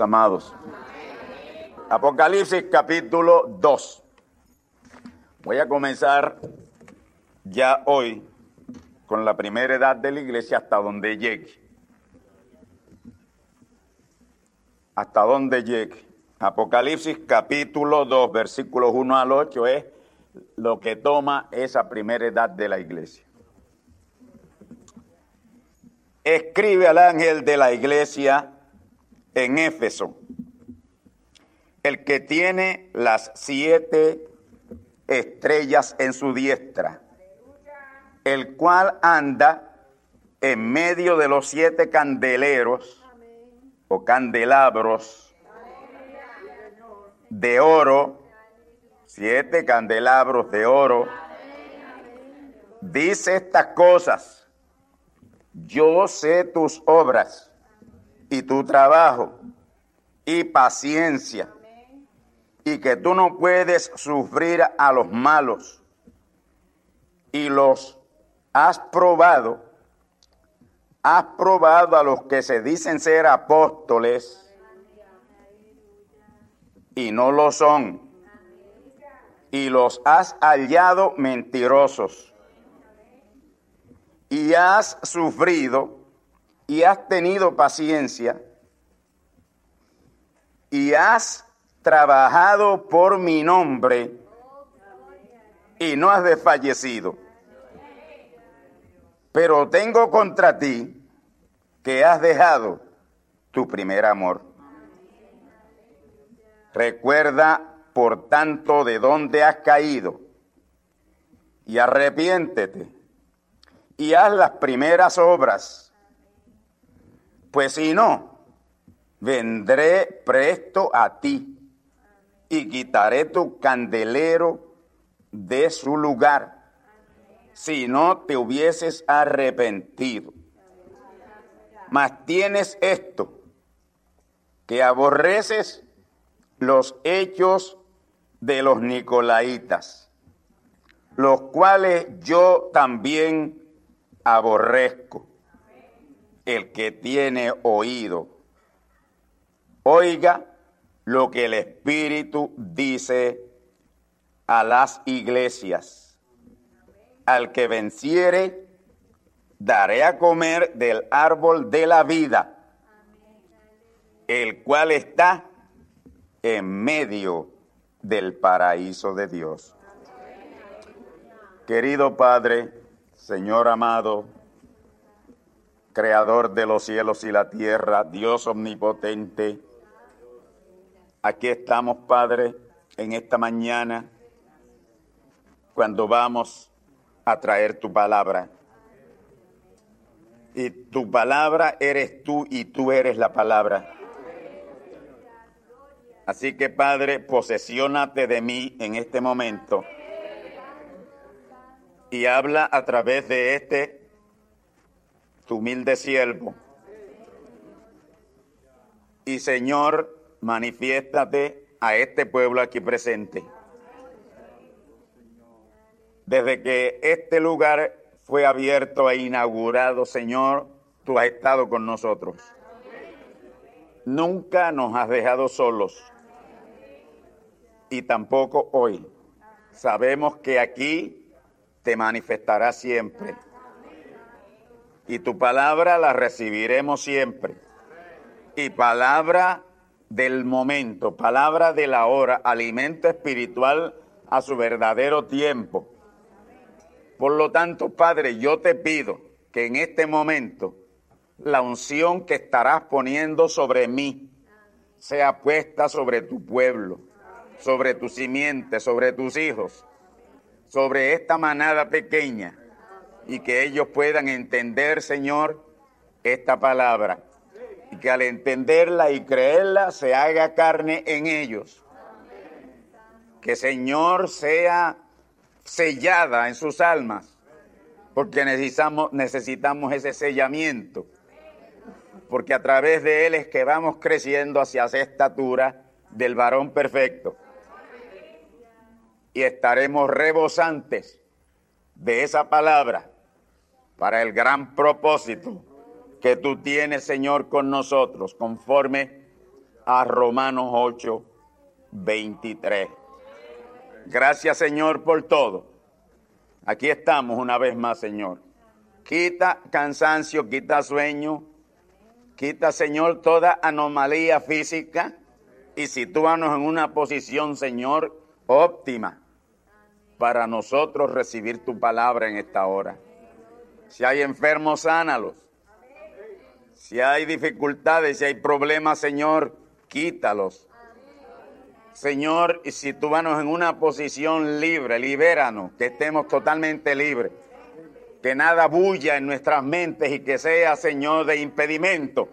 Amados. Apocalipsis capítulo 2. Voy a comenzar ya hoy con la primera edad de la iglesia hasta donde llegue. Hasta donde llegue. Apocalipsis capítulo 2, versículos 1 al 8 es lo que toma esa primera edad de la iglesia. Escribe al ángel de la iglesia en Éfeso, el que tiene las siete estrellas en su diestra, el cual anda en medio de los siete candeleros o candelabros de oro, siete candelabros de oro, dice estas cosas, yo sé tus obras y tu trabajo y paciencia y que tú no puedes sufrir a los malos y los has probado, has probado a los que se dicen ser apóstoles y no lo son y los has hallado mentirosos y has sufrido y has tenido paciencia y has trabajado por mi nombre y no has desfallecido. Pero tengo contra ti que has dejado tu primer amor. Recuerda, por tanto, de dónde has caído y arrepiéntete y haz las primeras obras pues si no, vendré presto a ti y quitaré tu candelero de su lugar, si no te hubieses arrepentido. Mas tienes esto, que aborreces los hechos de los nicolaitas, los cuales yo también aborrezco el que tiene oído, oiga lo que el Espíritu dice a las iglesias. Al que venciere, daré a comer del árbol de la vida, el cual está en medio del paraíso de Dios. Querido Padre, Señor amado, creador de los cielos y la tierra, Dios omnipotente. Aquí estamos, Padre, en esta mañana, cuando vamos a traer tu palabra. Y tu palabra eres tú y tú eres la palabra. Así que Padre, posesiónate de mí en este momento y habla a través de este tu humilde siervo. Y Señor, manifiéstate a este pueblo aquí presente. Desde que este lugar fue abierto e inaugurado, Señor, tú has estado con nosotros. Nunca nos has dejado solos. Y tampoco hoy. Sabemos que aquí te manifestará siempre. Y tu palabra la recibiremos siempre. Y palabra del momento, palabra de la hora, alimento espiritual a su verdadero tiempo. Por lo tanto, Padre, yo te pido que en este momento la unción que estarás poniendo sobre mí sea puesta sobre tu pueblo, sobre tu simiente, sobre tus hijos, sobre esta manada pequeña y que ellos puedan entender, Señor, esta palabra y que al entenderla y creerla se haga carne en ellos. Que Señor sea sellada en sus almas, porque necesitamos, necesitamos ese sellamiento, porque a través de él es que vamos creciendo hacia esa estatura del varón perfecto. Y estaremos rebosantes de esa palabra para el gran propósito que tú tienes, Señor, con nosotros, conforme a Romanos 8, 23. Gracias, Señor, por todo. Aquí estamos una vez más, Señor. Quita cansancio, quita sueño, quita, Señor, toda anomalía física y sitúanos en una posición, Señor, óptima para nosotros recibir tu palabra en esta hora. Si hay enfermos, sánalos. Si hay dificultades, si hay problemas, Señor, quítalos. Señor, sitúanos en una posición libre, libéranos, que estemos totalmente libres. Que nada bulla en nuestras mentes y que sea, Señor, de impedimento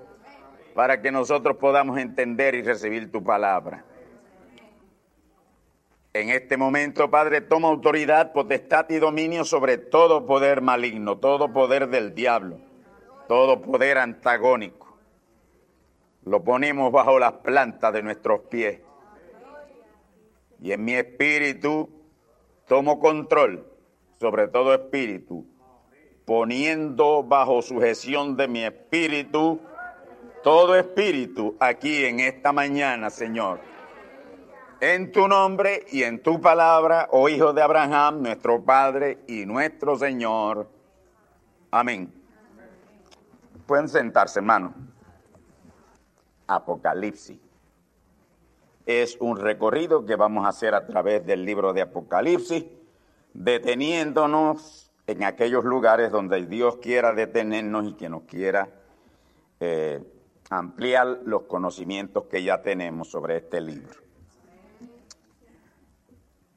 para que nosotros podamos entender y recibir tu palabra. En este momento, Padre, toma autoridad, potestad y dominio sobre todo poder maligno, todo poder del diablo, todo poder antagónico. Lo ponemos bajo las plantas de nuestros pies y en mi espíritu tomo control sobre todo espíritu, poniendo bajo sujeción de mi espíritu todo espíritu aquí en esta mañana, Señor. En tu nombre y en tu palabra, oh Hijo de Abraham, nuestro Padre y nuestro Señor. Amén. Pueden sentarse, hermano. Apocalipsis es un recorrido que vamos a hacer a través del libro de Apocalipsis, deteniéndonos en aquellos lugares donde Dios quiera detenernos y que nos quiera eh, ampliar los conocimientos que ya tenemos sobre este libro.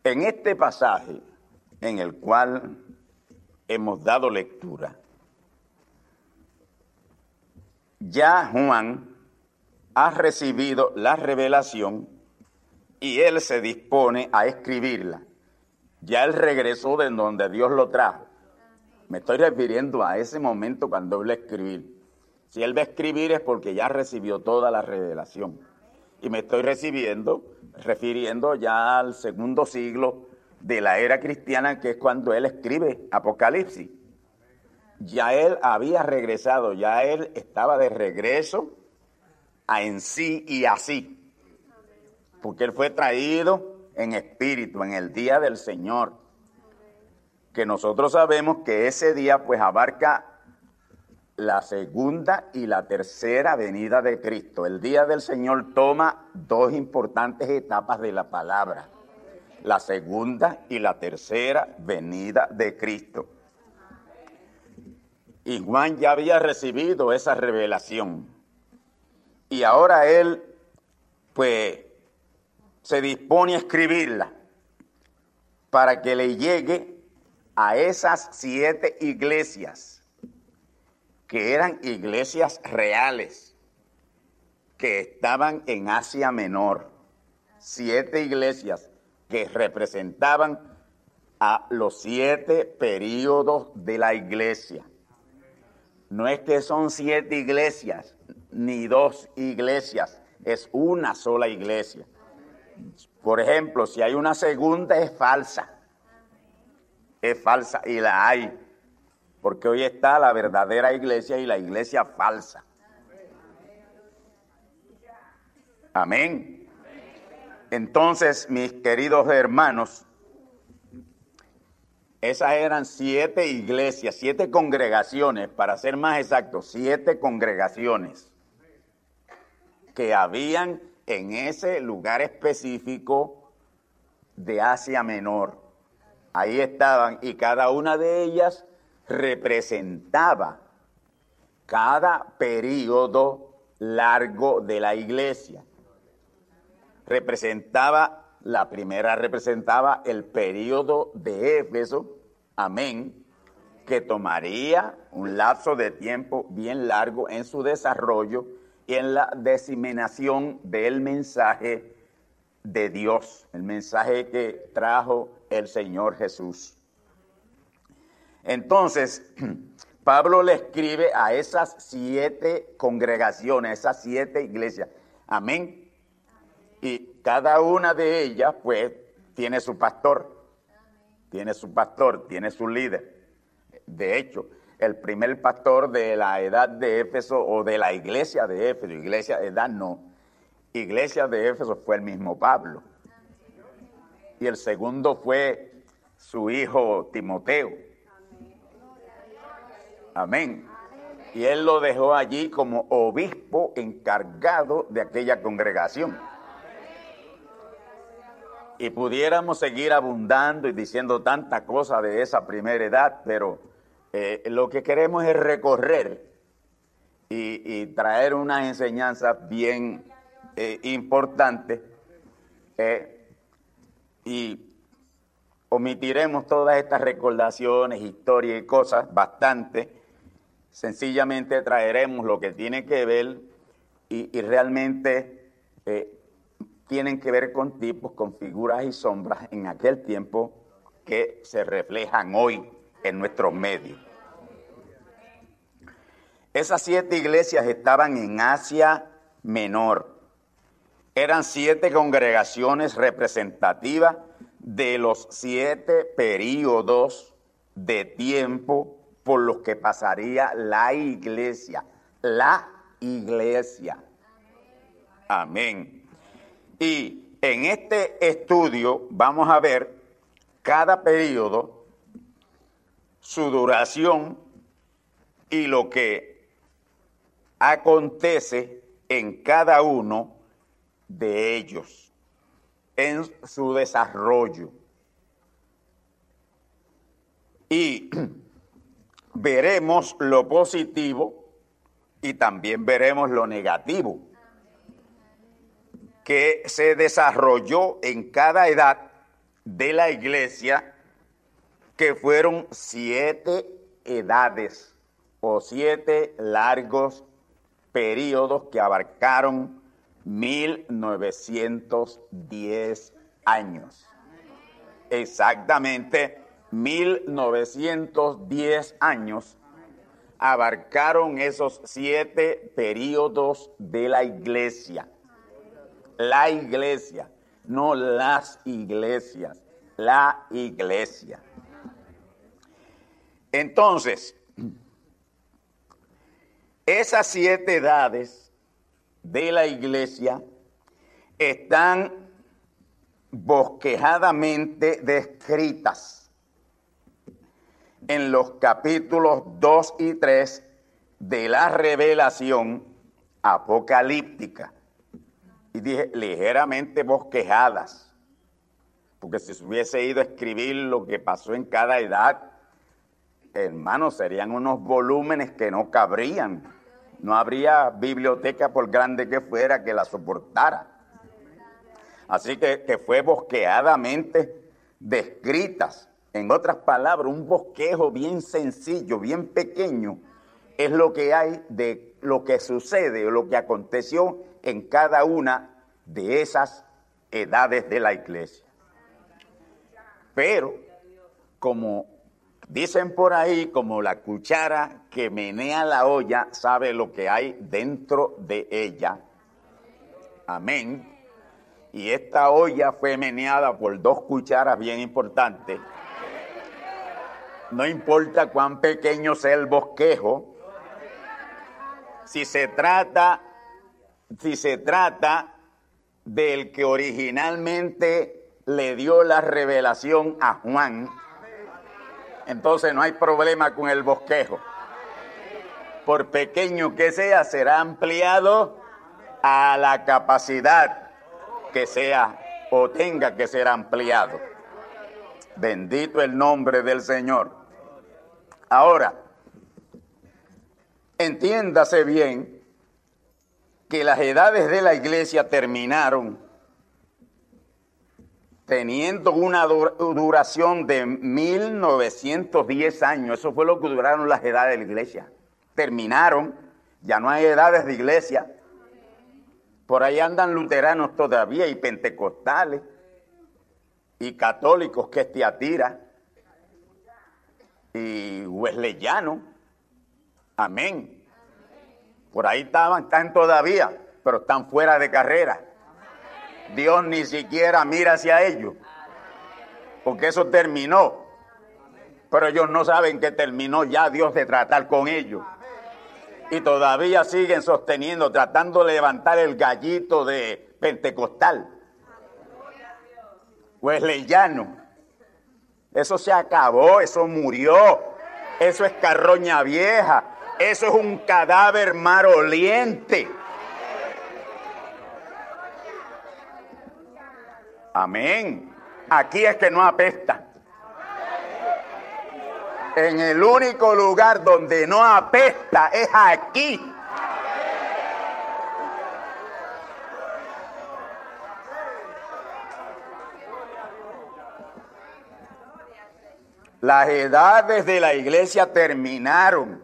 En este pasaje en el cual hemos dado lectura, ya Juan ha recibido la revelación y él se dispone a escribirla. Ya él regresó de donde Dios lo trajo. Me estoy refiriendo a ese momento cuando él va a escribir. Si él va a escribir es porque ya recibió toda la revelación. Y me estoy recibiendo, refiriendo ya al segundo siglo de la era cristiana, que es cuando él escribe Apocalipsis. Ya él había regresado, ya él estaba de regreso a en sí y así porque Él fue traído en espíritu, en el día del Señor, que nosotros sabemos que ese día pues abarca la segunda y la tercera venida de Cristo. El día del Señor toma dos importantes etapas de la palabra, la segunda y la tercera venida de Cristo. Y Juan ya había recibido esa revelación. Y ahora él, pues, se dispone a escribirla para que le llegue a esas siete iglesias que eran iglesias reales que estaban en Asia Menor. Siete iglesias que representaban a los siete periodos de la iglesia. No es que son siete iglesias, ni dos iglesias, es una sola iglesia. Por ejemplo, si hay una segunda es falsa. Es falsa y la hay. Porque hoy está la verdadera iglesia y la iglesia falsa. Amén. Entonces, mis queridos hermanos, esas eran siete iglesias, siete congregaciones, para ser más exactos, siete congregaciones que habían en ese lugar específico de Asia Menor. Ahí estaban y cada una de ellas representaba cada periodo largo de la iglesia. Representaba, la primera representaba el periodo de Éfeso, amén, que tomaría un lapso de tiempo bien largo en su desarrollo y en la diseminación del mensaje de Dios, el mensaje que trajo el Señor Jesús. Entonces, Pablo le escribe a esas siete congregaciones, esas siete iglesias. Amén. Y cada una de ellas, pues, tiene su pastor, tiene su pastor, tiene su líder. De hecho, el primer pastor de la edad de Éfeso o de la iglesia de Éfeso, iglesia de edad no, iglesia de Éfeso fue el mismo Pablo. Y el segundo fue su hijo Timoteo. Amén. Y él lo dejó allí como obispo encargado de aquella congregación. Y pudiéramos seguir abundando y diciendo tanta cosa de esa primera edad, pero eh, lo que queremos es recorrer y, traer una enseñanza bien eh, importante eh, y omitiremos todas estas recordaciones, historias y cosas, bastante. Sencillamente traeremos lo que tiene que ver y, realmente tienen que ver con tipos, con figuras y sombras en aquel tiempo que se reflejan hoy en nuestros medios. Esas siete iglesias estaban en Asia Menor. Eran siete congregaciones representativas de los siete periodos de tiempo por los que pasaría la iglesia. La iglesia. Amén. Y en este estudio vamos a ver cada periodo su duración y lo que acontece en cada uno de ellos, en su desarrollo. Y veremos lo positivo y también veremos lo negativo que se desarrolló en cada edad de la iglesia que fueron siete edades o siete largos periodos que abarcaron 1910 años. Exactamente 1910 años abarcaron esos siete periodos de la iglesia. La iglesia, no las iglesias, la iglesia. Entonces, esas siete edades de la iglesia están bosquejadamente descritas en los capítulos 2 y 3 de la revelación apocalíptica. Y dije ligeramente bosquejadas, porque si se hubiese ido a escribir lo que pasó en cada edad, hermanos, serían unos volúmenes que no cabrían. No habría biblioteca por grande que fuera que la soportara. Así que, que fue bosqueadamente descritas. En otras palabras, un bosquejo bien sencillo, bien pequeño, es lo que hay de lo que sucede o lo que aconteció en cada una de esas edades de la iglesia. Pero, como dicen por ahí, como la cuchara que menea la olla sabe lo que hay dentro de ella. Amén. Y esta olla fue meneada por dos cucharas bien importantes. No importa cuán pequeño sea el bosquejo, si se trata, si se trata del que originalmente le dio la revelación a Juan, entonces no hay problema con el bosquejo. Por pequeño que sea, será ampliado a la capacidad que sea o tenga que ser ampliado. Bendito el nombre del Señor. Ahora, entiéndase bien que las edades de la iglesia terminaron teniendo una duración de 1910 años. Eso fue lo que duraron las edades de la iglesia. Terminaron, ya no hay edades de iglesia. Por ahí andan luteranos todavía y pentecostales y católicos que te atira y wesleyanos. Amén. Por ahí estaban, están todavía, pero están fuera de carrera. Dios ni siquiera mira hacia ellos, porque eso terminó. Pero ellos no saben que terminó ya Dios de tratar con ellos. Y todavía siguen sosteniendo, tratando de levantar el gallito de Pentecostal. Wesleyano. Eso se acabó, eso murió. Eso es carroña vieja. Eso es un cadáver maroliente. Amén. Aquí es que no apesta. En el único lugar donde no apesta es aquí. Las edades de la iglesia terminaron.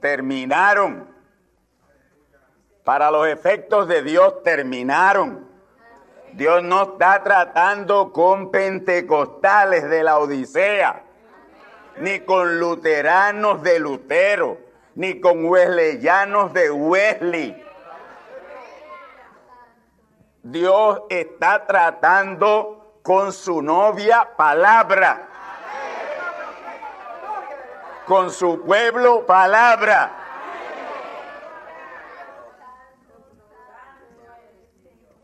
Terminaron. Para los efectos de Dios terminaron. Dios no está tratando con pentecostales de la Odisea, ni con luteranos de Lutero, ni con wesleyanos de Wesley. Dios está tratando con su novia palabra, con su pueblo palabra.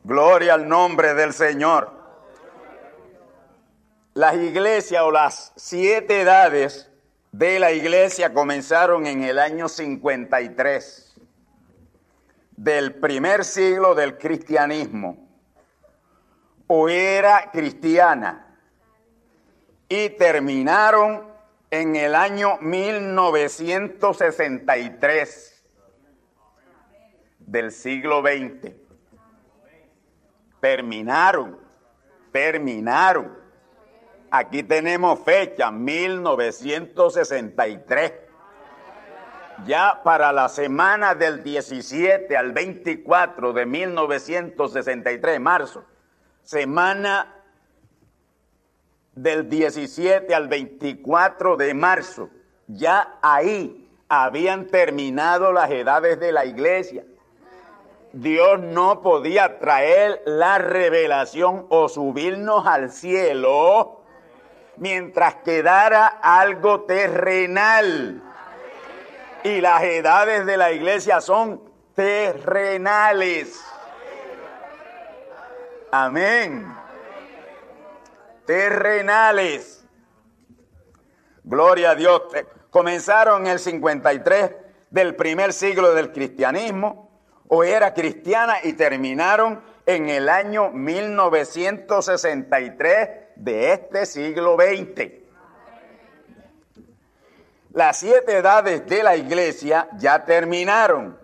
Gloria al nombre del Señor. Las iglesias o las siete edades de la iglesia comenzaron en el año 53 del primer siglo del cristianismo o era cristiana y terminaron en el año 1963 del siglo XX terminaron, terminaron. Aquí tenemos fecha, 1963. Ya para la semana del 17 al 24 de 1963, marzo, semana del 17 al 24 de marzo, ya ahí habían terminado las edades de la iglesia. Dios no podía traer la revelación o subirnos al cielo mientras quedara algo terrenal. Y las edades de la iglesia son terrenales. Amén. Terrenales. Gloria a Dios. Comenzaron en el 53 del primer siglo del cristianismo o era cristiana y terminaron en el año 1963 de este siglo XX. Las siete edades de la iglesia ya terminaron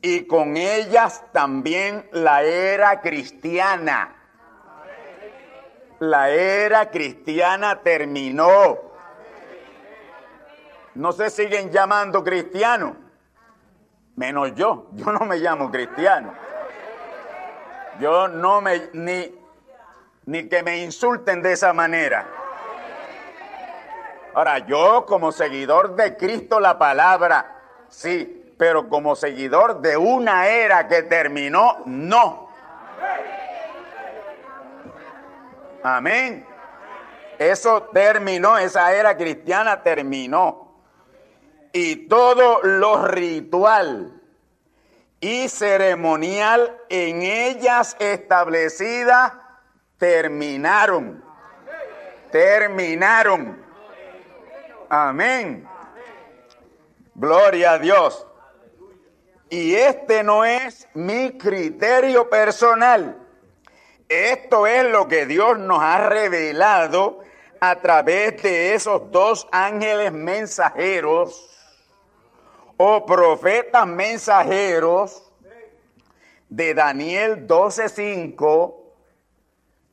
y con ellas también la era cristiana. La era cristiana terminó. no se siguen llamando cristianos, menos yo, yo no me llamo cristiano. Yo no me, ni, ni que me insulten de esa manera. Ahora, yo como seguidor de Cristo la palabra, sí, pero como seguidor de una era que terminó, no. Amén. Eso terminó, esa era cristiana terminó. Y todo lo ritual y ceremonial en ellas establecidas terminaron. Terminaron. Amén. Gloria a Dios. Y este no es mi criterio personal. Esto es lo que Dios nos ha revelado a través de esos dos ángeles mensajeros o profetas mensajeros de Daniel 12:5,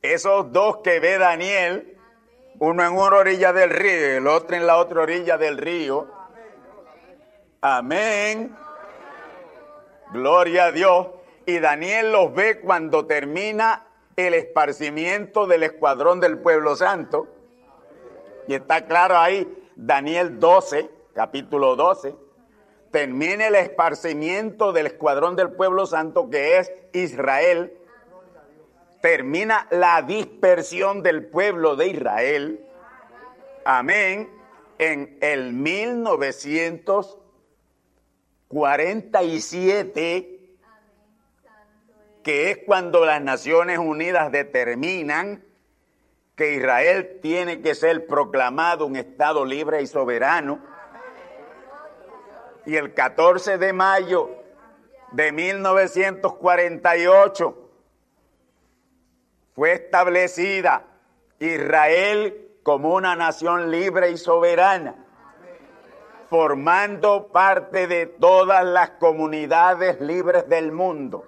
esos dos que ve Daniel, uno en una orilla del río y el otro en la otra orilla del río. Amén. Gloria a Dios. Y Daniel los ve cuando termina el esparcimiento del escuadrón del pueblo santo. Y está claro ahí, Daniel 12, capítulo 12 termine el esparcimiento del escuadrón del pueblo santo que es Israel, termina la dispersión del pueblo de Israel, amén, en el 1947, que es cuando las Naciones Unidas determinan que Israel tiene que ser proclamado un Estado libre y soberano y el 14 de mayo de 1948 fue establecida Israel como una nación libre y soberana, formando parte de todas las comunidades libres del mundo.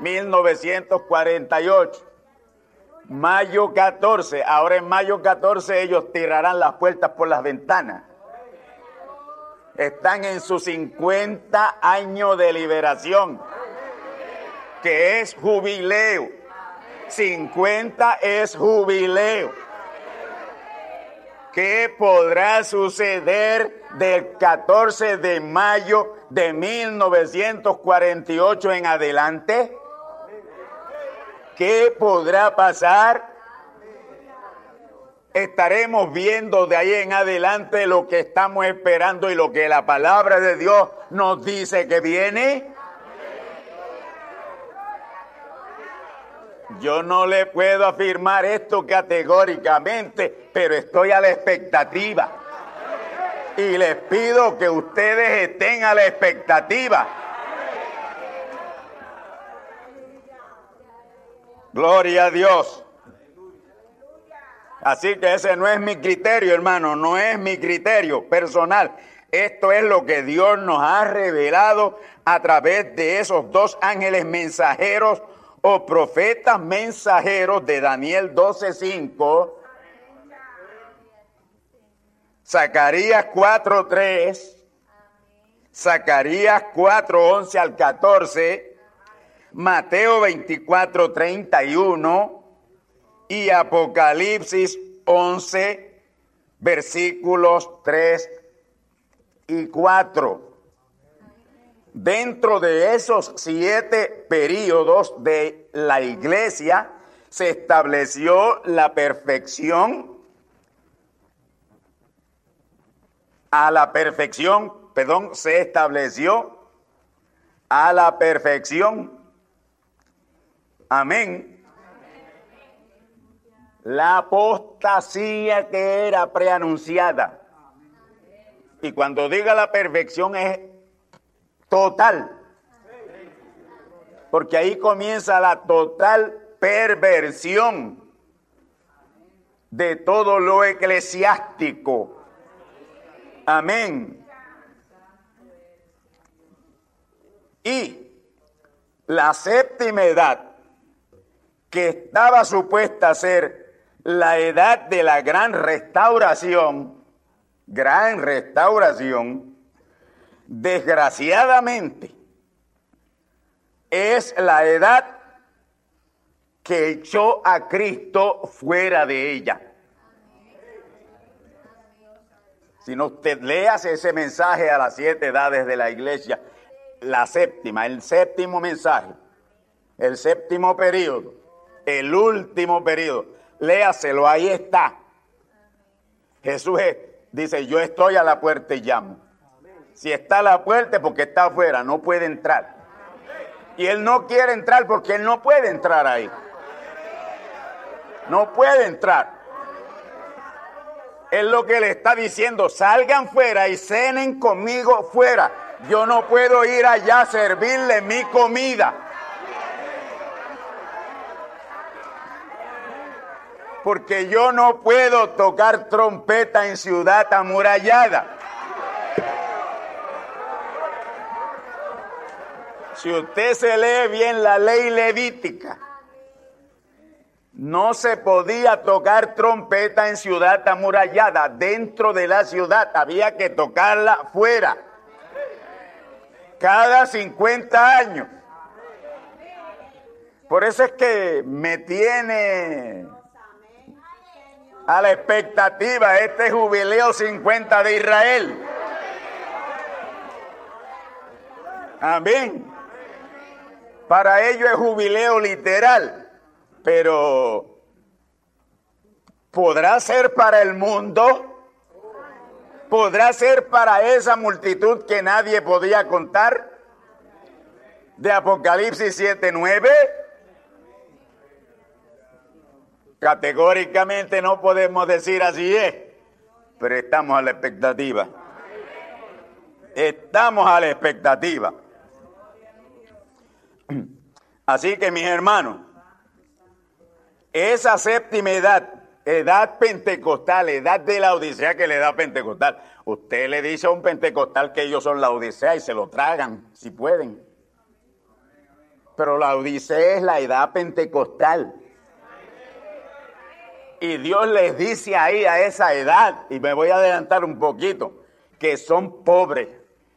1948. Mayo 14, ahora en mayo 14 ellos tirarán las puertas por las ventanas están en sus 50 años de liberación, que es jubileo. 50 es jubileo. ¿Qué podrá suceder del 14 de mayo de 1948 en adelante? ¿Qué podrá pasar? estaremos viendo de ahí en adelante lo que estamos esperando y lo que la palabra de Dios nos dice que viene. Yo no le puedo afirmar esto categóricamente, pero estoy a la expectativa. Y les pido que ustedes estén a la expectativa. Gloria a Dios. Así que ese no es mi criterio, hermano, no es mi criterio personal. Esto es lo que Dios nos ha revelado a través de esos dos ángeles mensajeros o profetas mensajeros de Daniel 12:5, Zacarías 4:3, Zacarías 4:11 al 14, Mateo 24:31 y Apocalipsis 11, versículos 3 y 4. Dentro de esos siete periodos de la iglesia se estableció la perfección, a la perfección, perdón, se estableció a la perfección. Amén la apostasía que era preanunciada. Y cuando diga la perfección es total. Porque ahí comienza la total perversión de todo lo eclesiástico. Amén. Y la séptima edad, que estaba supuesta a ser la edad de la gran restauración, gran restauración, desgraciadamente, es la edad que echó a Cristo fuera de ella. Si no usted leas ese mensaje a las siete edades de la iglesia, la séptima, el séptimo mensaje, el séptimo periodo, el último periodo, léaselo, ahí está. Jesús dice, yo estoy a la puerta y llamo. Si está a la puerta porque está afuera, no puede entrar. Y él no quiere entrar porque él no puede entrar ahí. No puede entrar. Es lo que le está diciendo, salgan fuera y cenen conmigo fuera. Yo no puedo ir allá a servirle mi comida. Porque yo no puedo tocar trompeta en ciudad amurallada. Si usted se lee bien la ley levítica, no se podía tocar trompeta en ciudad amurallada. Dentro de la ciudad había que tocarla fuera. Cada 50 años. Por eso es que me tiene a la expectativa este jubileo 50 de Israel. Amén. Para ello es jubileo literal pero ¿podrá ser para el mundo? ¿Podrá ser para esa multitud que nadie podía contar? De Apocalipsis 7:9. Categóricamente no podemos decir así es, pero estamos a la expectativa. Estamos a la expectativa. Así que mis hermanos, esa séptima edad, edad pentecostal, edad de la Odisea que le da pentecostal. Usted le dice a un pentecostal que ellos son la Odisea y se lo tragan, si pueden. Pero la Odisea es la edad pentecostal. Y Dios les dice ahí a esa edad, y me voy a adelantar un poquito, que son pobres,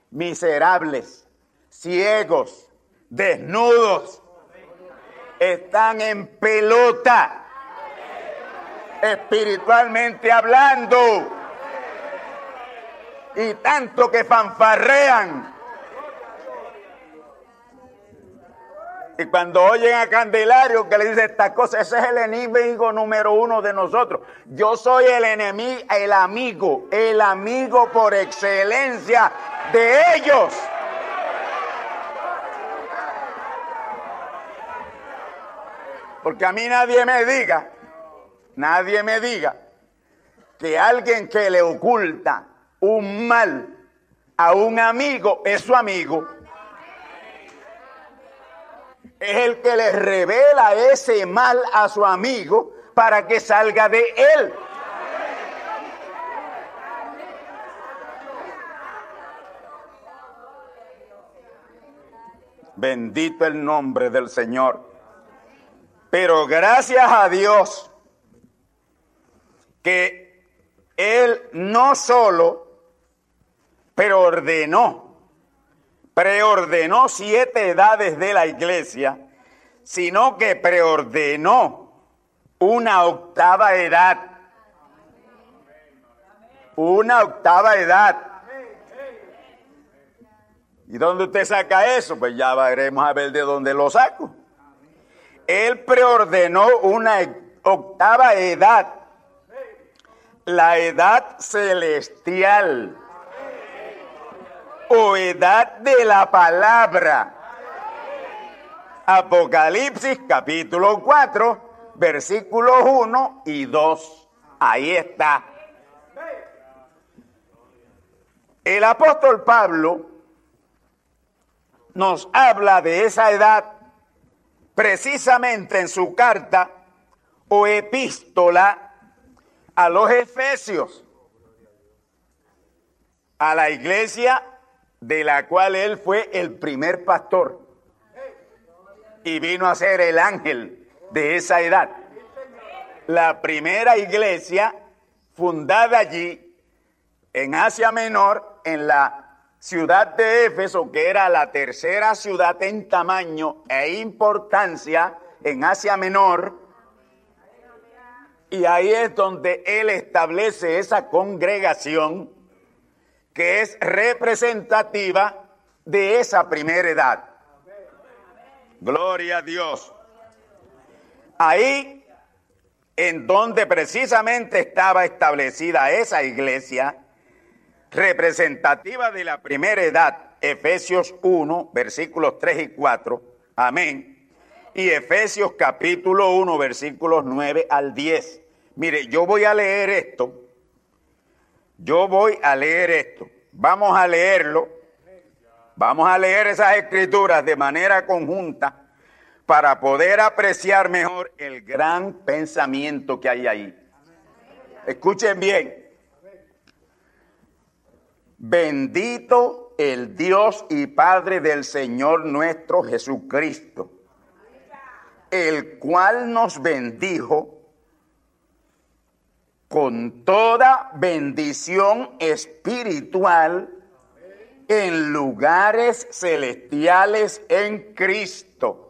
miserables, ciegos, desnudos, están en pelota, espiritualmente hablando, y tanto que fanfarrean. Y cuando oyen a Candelario que le dice estas cosas, ese es el enemigo número uno de nosotros. Yo soy el enemigo, el amigo, el amigo por excelencia de ellos. Porque a mí nadie me diga, nadie me diga que alguien que le oculta un mal a un amigo es su amigo. Es el que le revela ese mal a su amigo para que salga de él. Bendito el nombre del Señor. Pero gracias a Dios que Él no solo preordenó, preordenó siete edades de la iglesia, sino que preordenó una octava edad. Una octava edad. ¿Y dónde usted saca eso? Pues ya veremos a ver de dónde lo saco. Él preordenó una octava edad, la edad celestial edad de la palabra. Apocalipsis capítulo 4, versículos 1 y 2. Ahí está. El apóstol Pablo nos habla de esa edad precisamente en su carta o epístola a los Efesios, a la iglesia de la cual él fue el primer pastor y vino a ser el ángel de esa edad. La primera iglesia fundada allí en Asia Menor, en la ciudad de Éfeso, que era la tercera ciudad en tamaño e importancia en Asia Menor, y ahí es donde él establece esa congregación que es representativa de esa primera edad. Gloria a Dios. Ahí en donde precisamente estaba establecida esa iglesia representativa de la primera edad, Efesios 1, versículos 3 y 4, amén, y Efesios capítulo 1, versículos 9 al 10. Mire, yo voy a leer esto, yo voy a leer esto, vamos a leerlo, vamos a leer esas escrituras de manera conjunta para poder apreciar mejor el gran pensamiento que hay ahí. Escuchen bien. Bendito el Dios y Padre del Señor nuestro Jesucristo, el cual nos bendijo con toda bendición espiritual en lugares celestiales en Cristo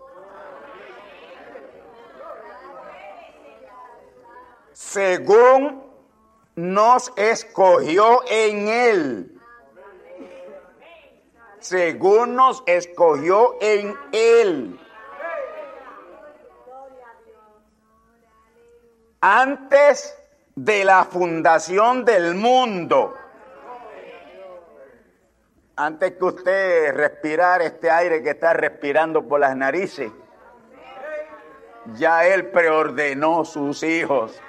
según nos escogió en Él. Según nos escogió en Él. Antes de la fundación del mundo. Antes que usted respirar este aire que está respirando por las narices, ya Él preordenó sus hijos.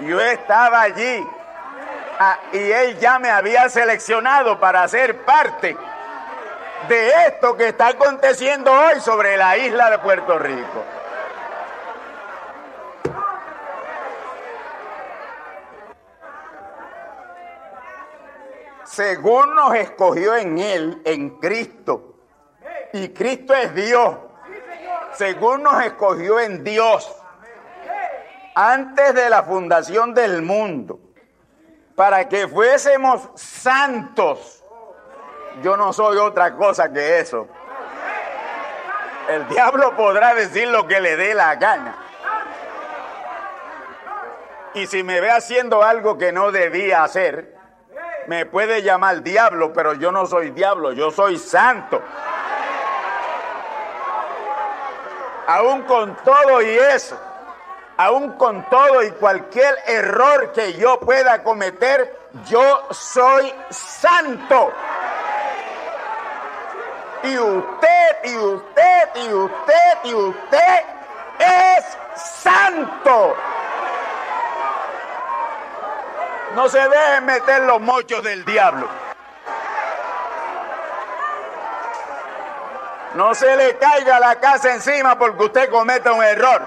Yo estaba allí ah, y él ya me había seleccionado para ser parte de esto que está aconteciendo hoy sobre la isla de Puerto Rico. Según nos escogió en Él, en Cristo, y Cristo es Dios, según nos escogió en Dios, antes de la fundación del mundo, para que fuésemos santos. Yo no soy otra cosa que eso. El diablo podrá decir lo que le dé la gana. Y si me ve haciendo algo que no debía hacer, me puede llamar diablo, pero yo no soy diablo, yo soy santo. Aún con todo y eso aún con todo y cualquier error que yo pueda cometer, yo soy santo. Y usted, y usted, y usted, y usted es santo. No se dejen meter los mochos del diablo. No se le caiga la casa encima porque usted cometa un error.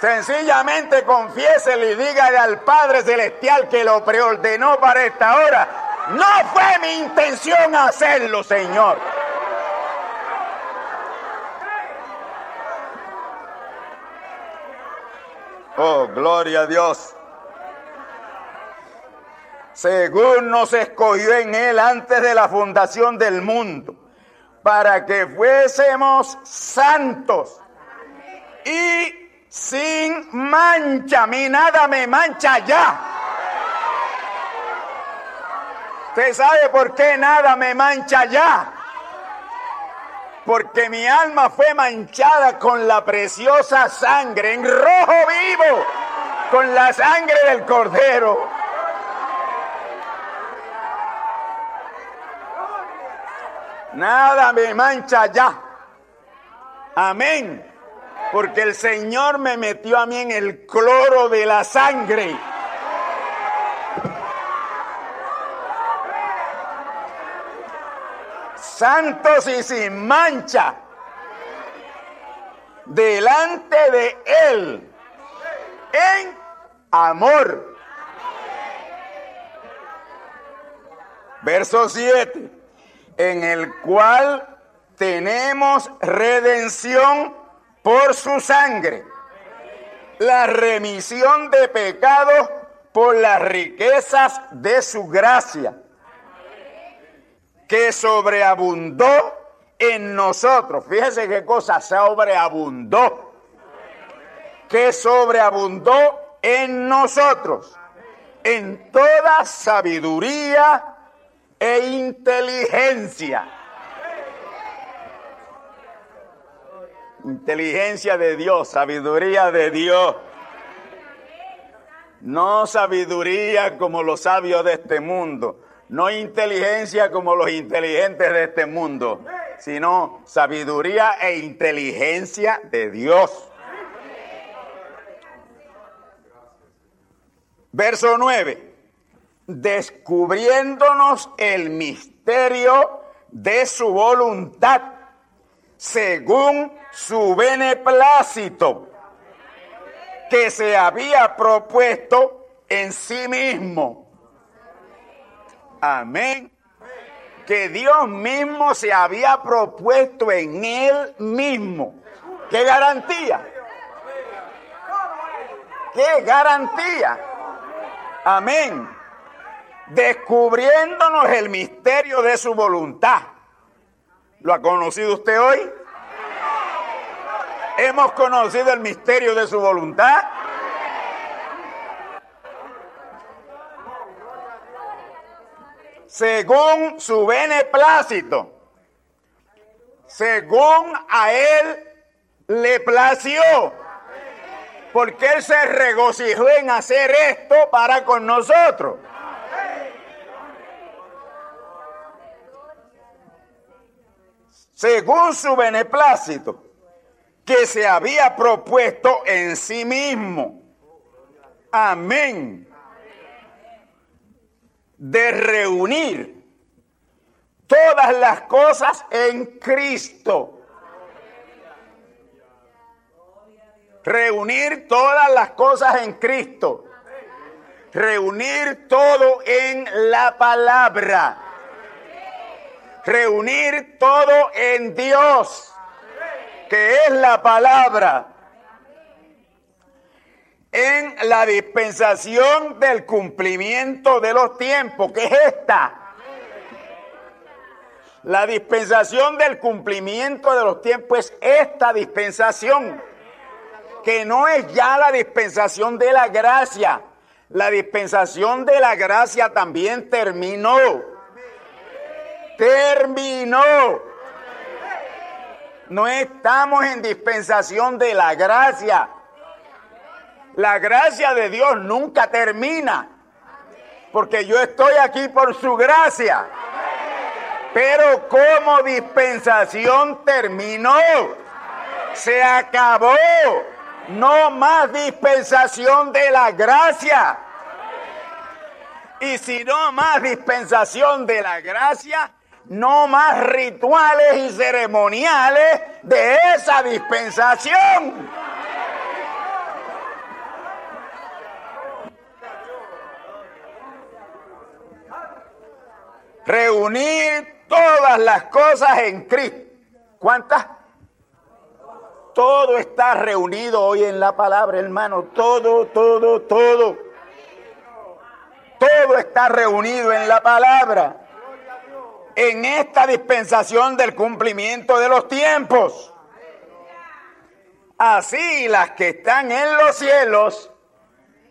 Sencillamente confiésele y dígale al Padre Celestial que lo preordenó para esta hora. No fue mi intención hacerlo, Señor. Oh, gloria a Dios. Según nos escogió en Él antes de la fundación del mundo, para que fuésemos santos y sin mancha. Mi nada me mancha ya. ¿Usted sabe por qué nada me mancha ya? Porque mi alma fue manchada con la preciosa sangre en rojo vivo, con la sangre del cordero. Nada me mancha ya. Amén porque el Señor me metió a mí en el cloro de la sangre. Santos y sin mancha, delante de Él, en amor. Verso 7, en el cual tenemos redención por su sangre, la remisión de pecados por las riquezas de su gracia, que sobreabundó en nosotros. Fíjese qué cosa sobreabundó. Que sobreabundó en nosotros. En toda sabiduría e inteligencia. Inteligencia de Dios, sabiduría de Dios. No sabiduría como los sabios de este mundo, no inteligencia como los inteligentes de este mundo, sino sabiduría e inteligencia de Dios. Verso 9. Descubriéndonos el misterio de su voluntad, según su beneplácito que se había propuesto en sí mismo. Amén. Que Dios mismo se había propuesto en él mismo. ¿Qué garantía? ¿Qué garantía? Amén. Descubriéndonos el misterio de su voluntad. ¿Lo ha conocido usted hoy? ¿Hemos conocido el misterio de su voluntad? Según su beneplácito, según a él le plació, porque él se regocijó en hacer esto para con nosotros. Según su beneplácito que se había propuesto en sí mismo. Amén. De reunir todas las cosas en Cristo. Reunir todas las cosas en Cristo. Reunir todo en la palabra. Reunir todo en Dios que es la palabra, en la dispensación del cumplimiento de los tiempos, que es esta. La dispensación del cumplimiento de los tiempos es esta dispensación, que no es ya la dispensación de la gracia. La dispensación de la gracia también terminó. Terminó. No estamos en dispensación de la gracia. La gracia de Dios nunca termina. Porque yo estoy aquí por su gracia. Pero como dispensación terminó. Se acabó. No más dispensación de la gracia. Y si no más dispensación de la gracia, no más rituales y ceremoniales de esa dispensación. Reunir todas las cosas en Cristo. ¿Cuántas? Todo está reunido hoy en la palabra, hermano. Todo, todo, todo. Todo está reunido en la palabra en esta dispensación del cumplimiento de los tiempos. Así las que están en los cielos,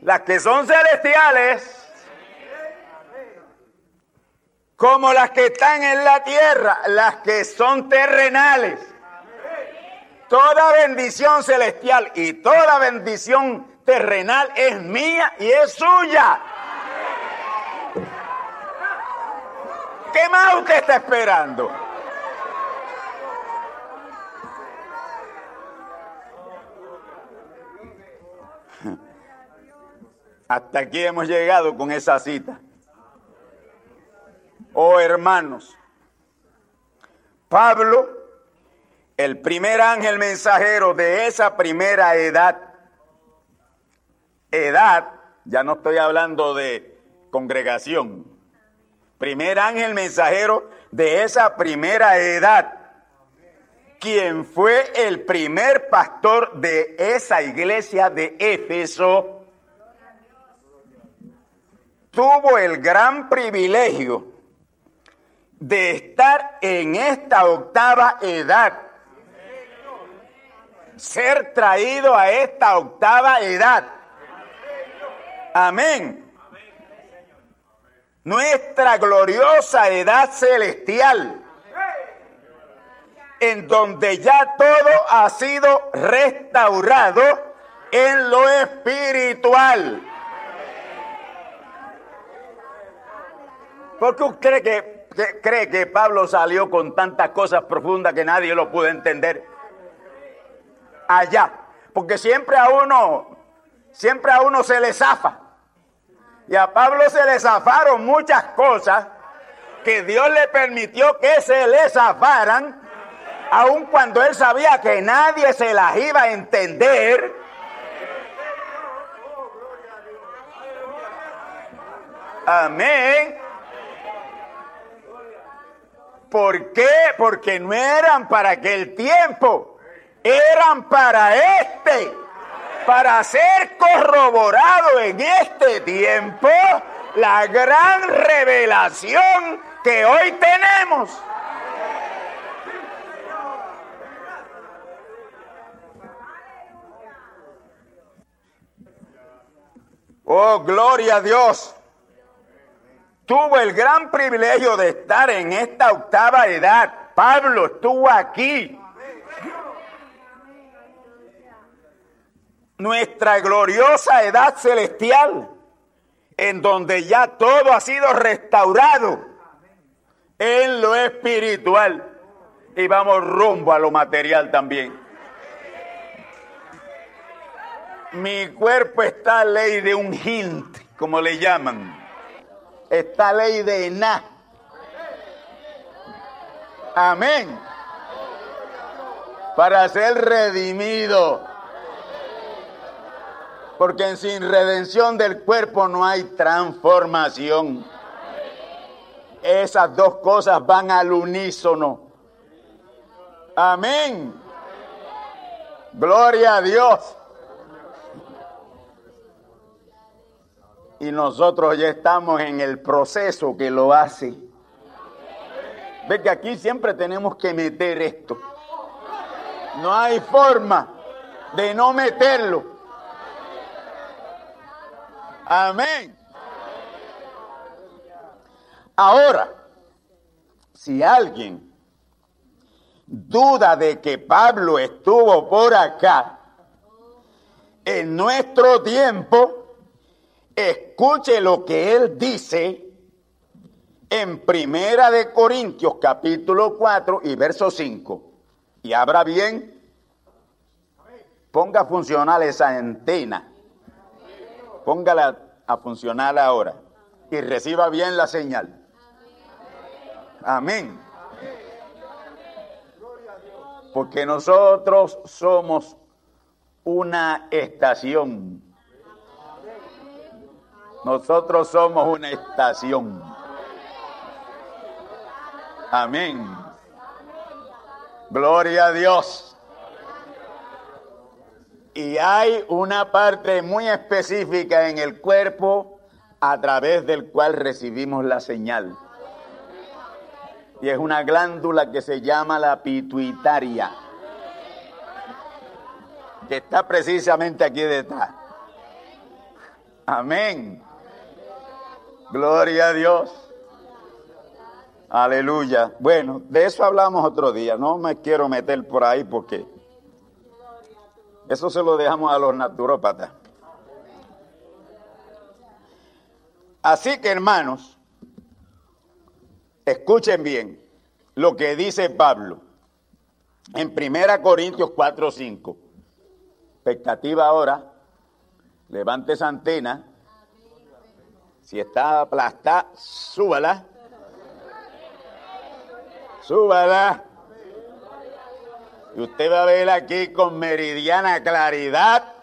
las que son celestiales, como las que están en la tierra, las que son terrenales. Toda bendición celestial y toda bendición terrenal es mía y es suya. ¿Qué más usted está esperando? Hasta aquí hemos llegado con esa cita. Oh hermanos, Pablo, el primer ángel mensajero de esa primera edad, edad, ya no estoy hablando de congregación, primer ángel mensajero de esa primera edad, quien fue el primer pastor de esa iglesia de Éfeso. tuvo el gran privilegio de estar en esta octava edad, ser traído a esta octava edad. Amén. Nuestra gloriosa edad celestial, en donde ya todo ha sido restaurado en lo espiritual. ¿Por qué cree que, que Pablo salió con tantas cosas profundas que nadie lo pudo entender? Allá. Porque siempre a uno, siempre a uno se le zafa. Y a Pablo se le zafaron muchas cosas que Dios le permitió que se le zafaran, aun cuando él sabía que nadie se las iba a entender. Amén. ¿Por qué? Porque no eran para aquel tiempo, eran para este, para ser corroborado en este tiempo la gran revelación que hoy tenemos. Oh, gloria a Dios tuvo el gran privilegio de estar en esta octava edad. Pablo estuvo aquí. Nuestra gloriosa edad celestial, en donde ya todo ha sido restaurado en lo espiritual. Y vamos rumbo a lo material también. Mi cuerpo está ley de un hint, como le llaman esta ley de Ená. Amén. Para ser redimido. Porque sin redención del cuerpo no hay transformación. Esas dos cosas van al unísono. Amén. Gloria a Dios. y nosotros ya estamos en el proceso que lo hace. Ve que aquí siempre tenemos que meter esto. No hay forma de no meterlo. Amén. Ahora, si alguien duda de que Pablo estuvo por acá, en nuestro tiempo, escuche lo que él dice en Primera de Corintios capítulo 4 y verso 5. Y abra bien, ponga a funcionar esa antena. Póngala a funcionar ahora y reciba bien la señal. Amén. Porque nosotros somos una estación. Nosotros somos una estación. Amén. Gloria a Dios. Y hay una parte muy específica en el cuerpo a través del cual recibimos la señal. Y es una glándula que se llama la pituitaria, que está precisamente aquí detrás. Amén. Gloria a Dios. Aleluya. Bueno, de eso hablamos otro día. No me quiero meter por ahí porque eso se lo dejamos a los naturópatas. Así que hermanos, escuchen bien lo que dice Pablo en 1 Corintios 4, 5. Expectativa ahora, levante esa antena. Si está aplastada, súbala. Súbala. Y usted va a ver aquí con meridiana claridad,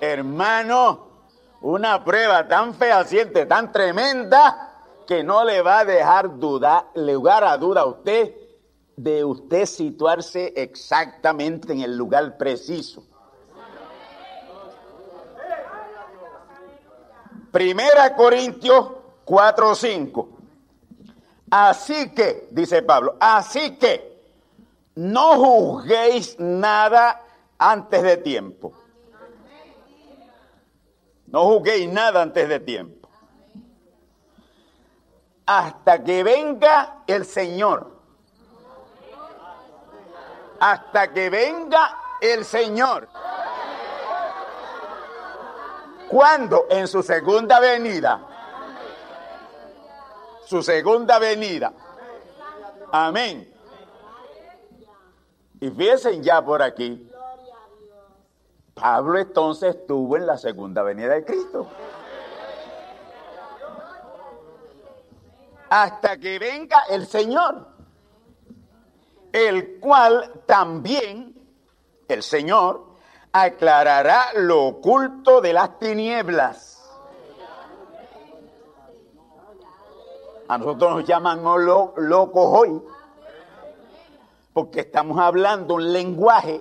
hermano, una prueba tan fehaciente, tan tremenda, que no le va a dejar duda, lugar a duda a usted de usted situarse exactamente en el lugar preciso. Primera Corintios 4, 5. Así que, dice Pablo, así que no juzguéis nada antes de tiempo. No juzguéis nada antes de tiempo. Hasta que venga el Señor. Hasta que venga el Señor. ¿Cuándo? En su segunda venida. Su segunda venida. Amén. Y fíjense ya por aquí. Pablo entonces estuvo en la segunda venida de Cristo. Hasta que venga el Señor, el cual también, el Señor, aclarará lo oculto de las tinieblas. A nosotros nos llaman locos hoy, porque estamos hablando un lenguaje,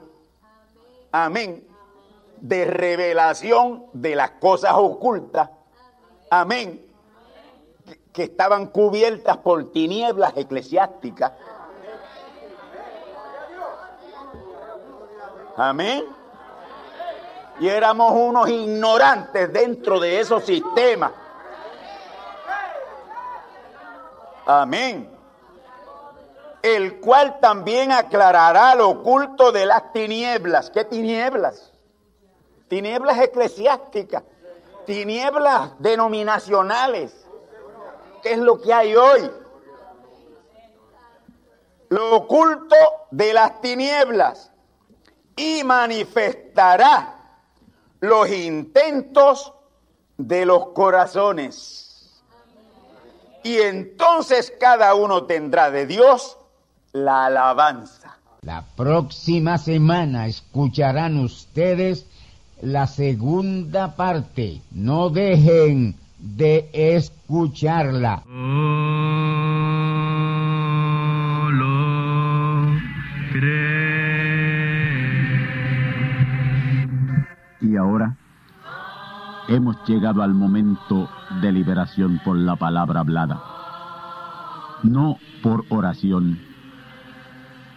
amén, de revelación de las cosas ocultas, amén, que estaban cubiertas por tinieblas eclesiásticas. Amén. Y éramos unos ignorantes dentro de esos sistemas. Amén. El cual también aclarará lo oculto de las tinieblas. ¿Qué tinieblas? Tinieblas eclesiásticas, tinieblas denominacionales. ¿Qué es lo que hay hoy? Lo oculto de las tinieblas y manifestará los intentos de los corazones. Y entonces cada uno tendrá de Dios la alabanza. La próxima semana escucharán ustedes la segunda parte. No dejen de escucharla. Y ahora hemos llegado al momento de liberación por la palabra hablada. No por oración.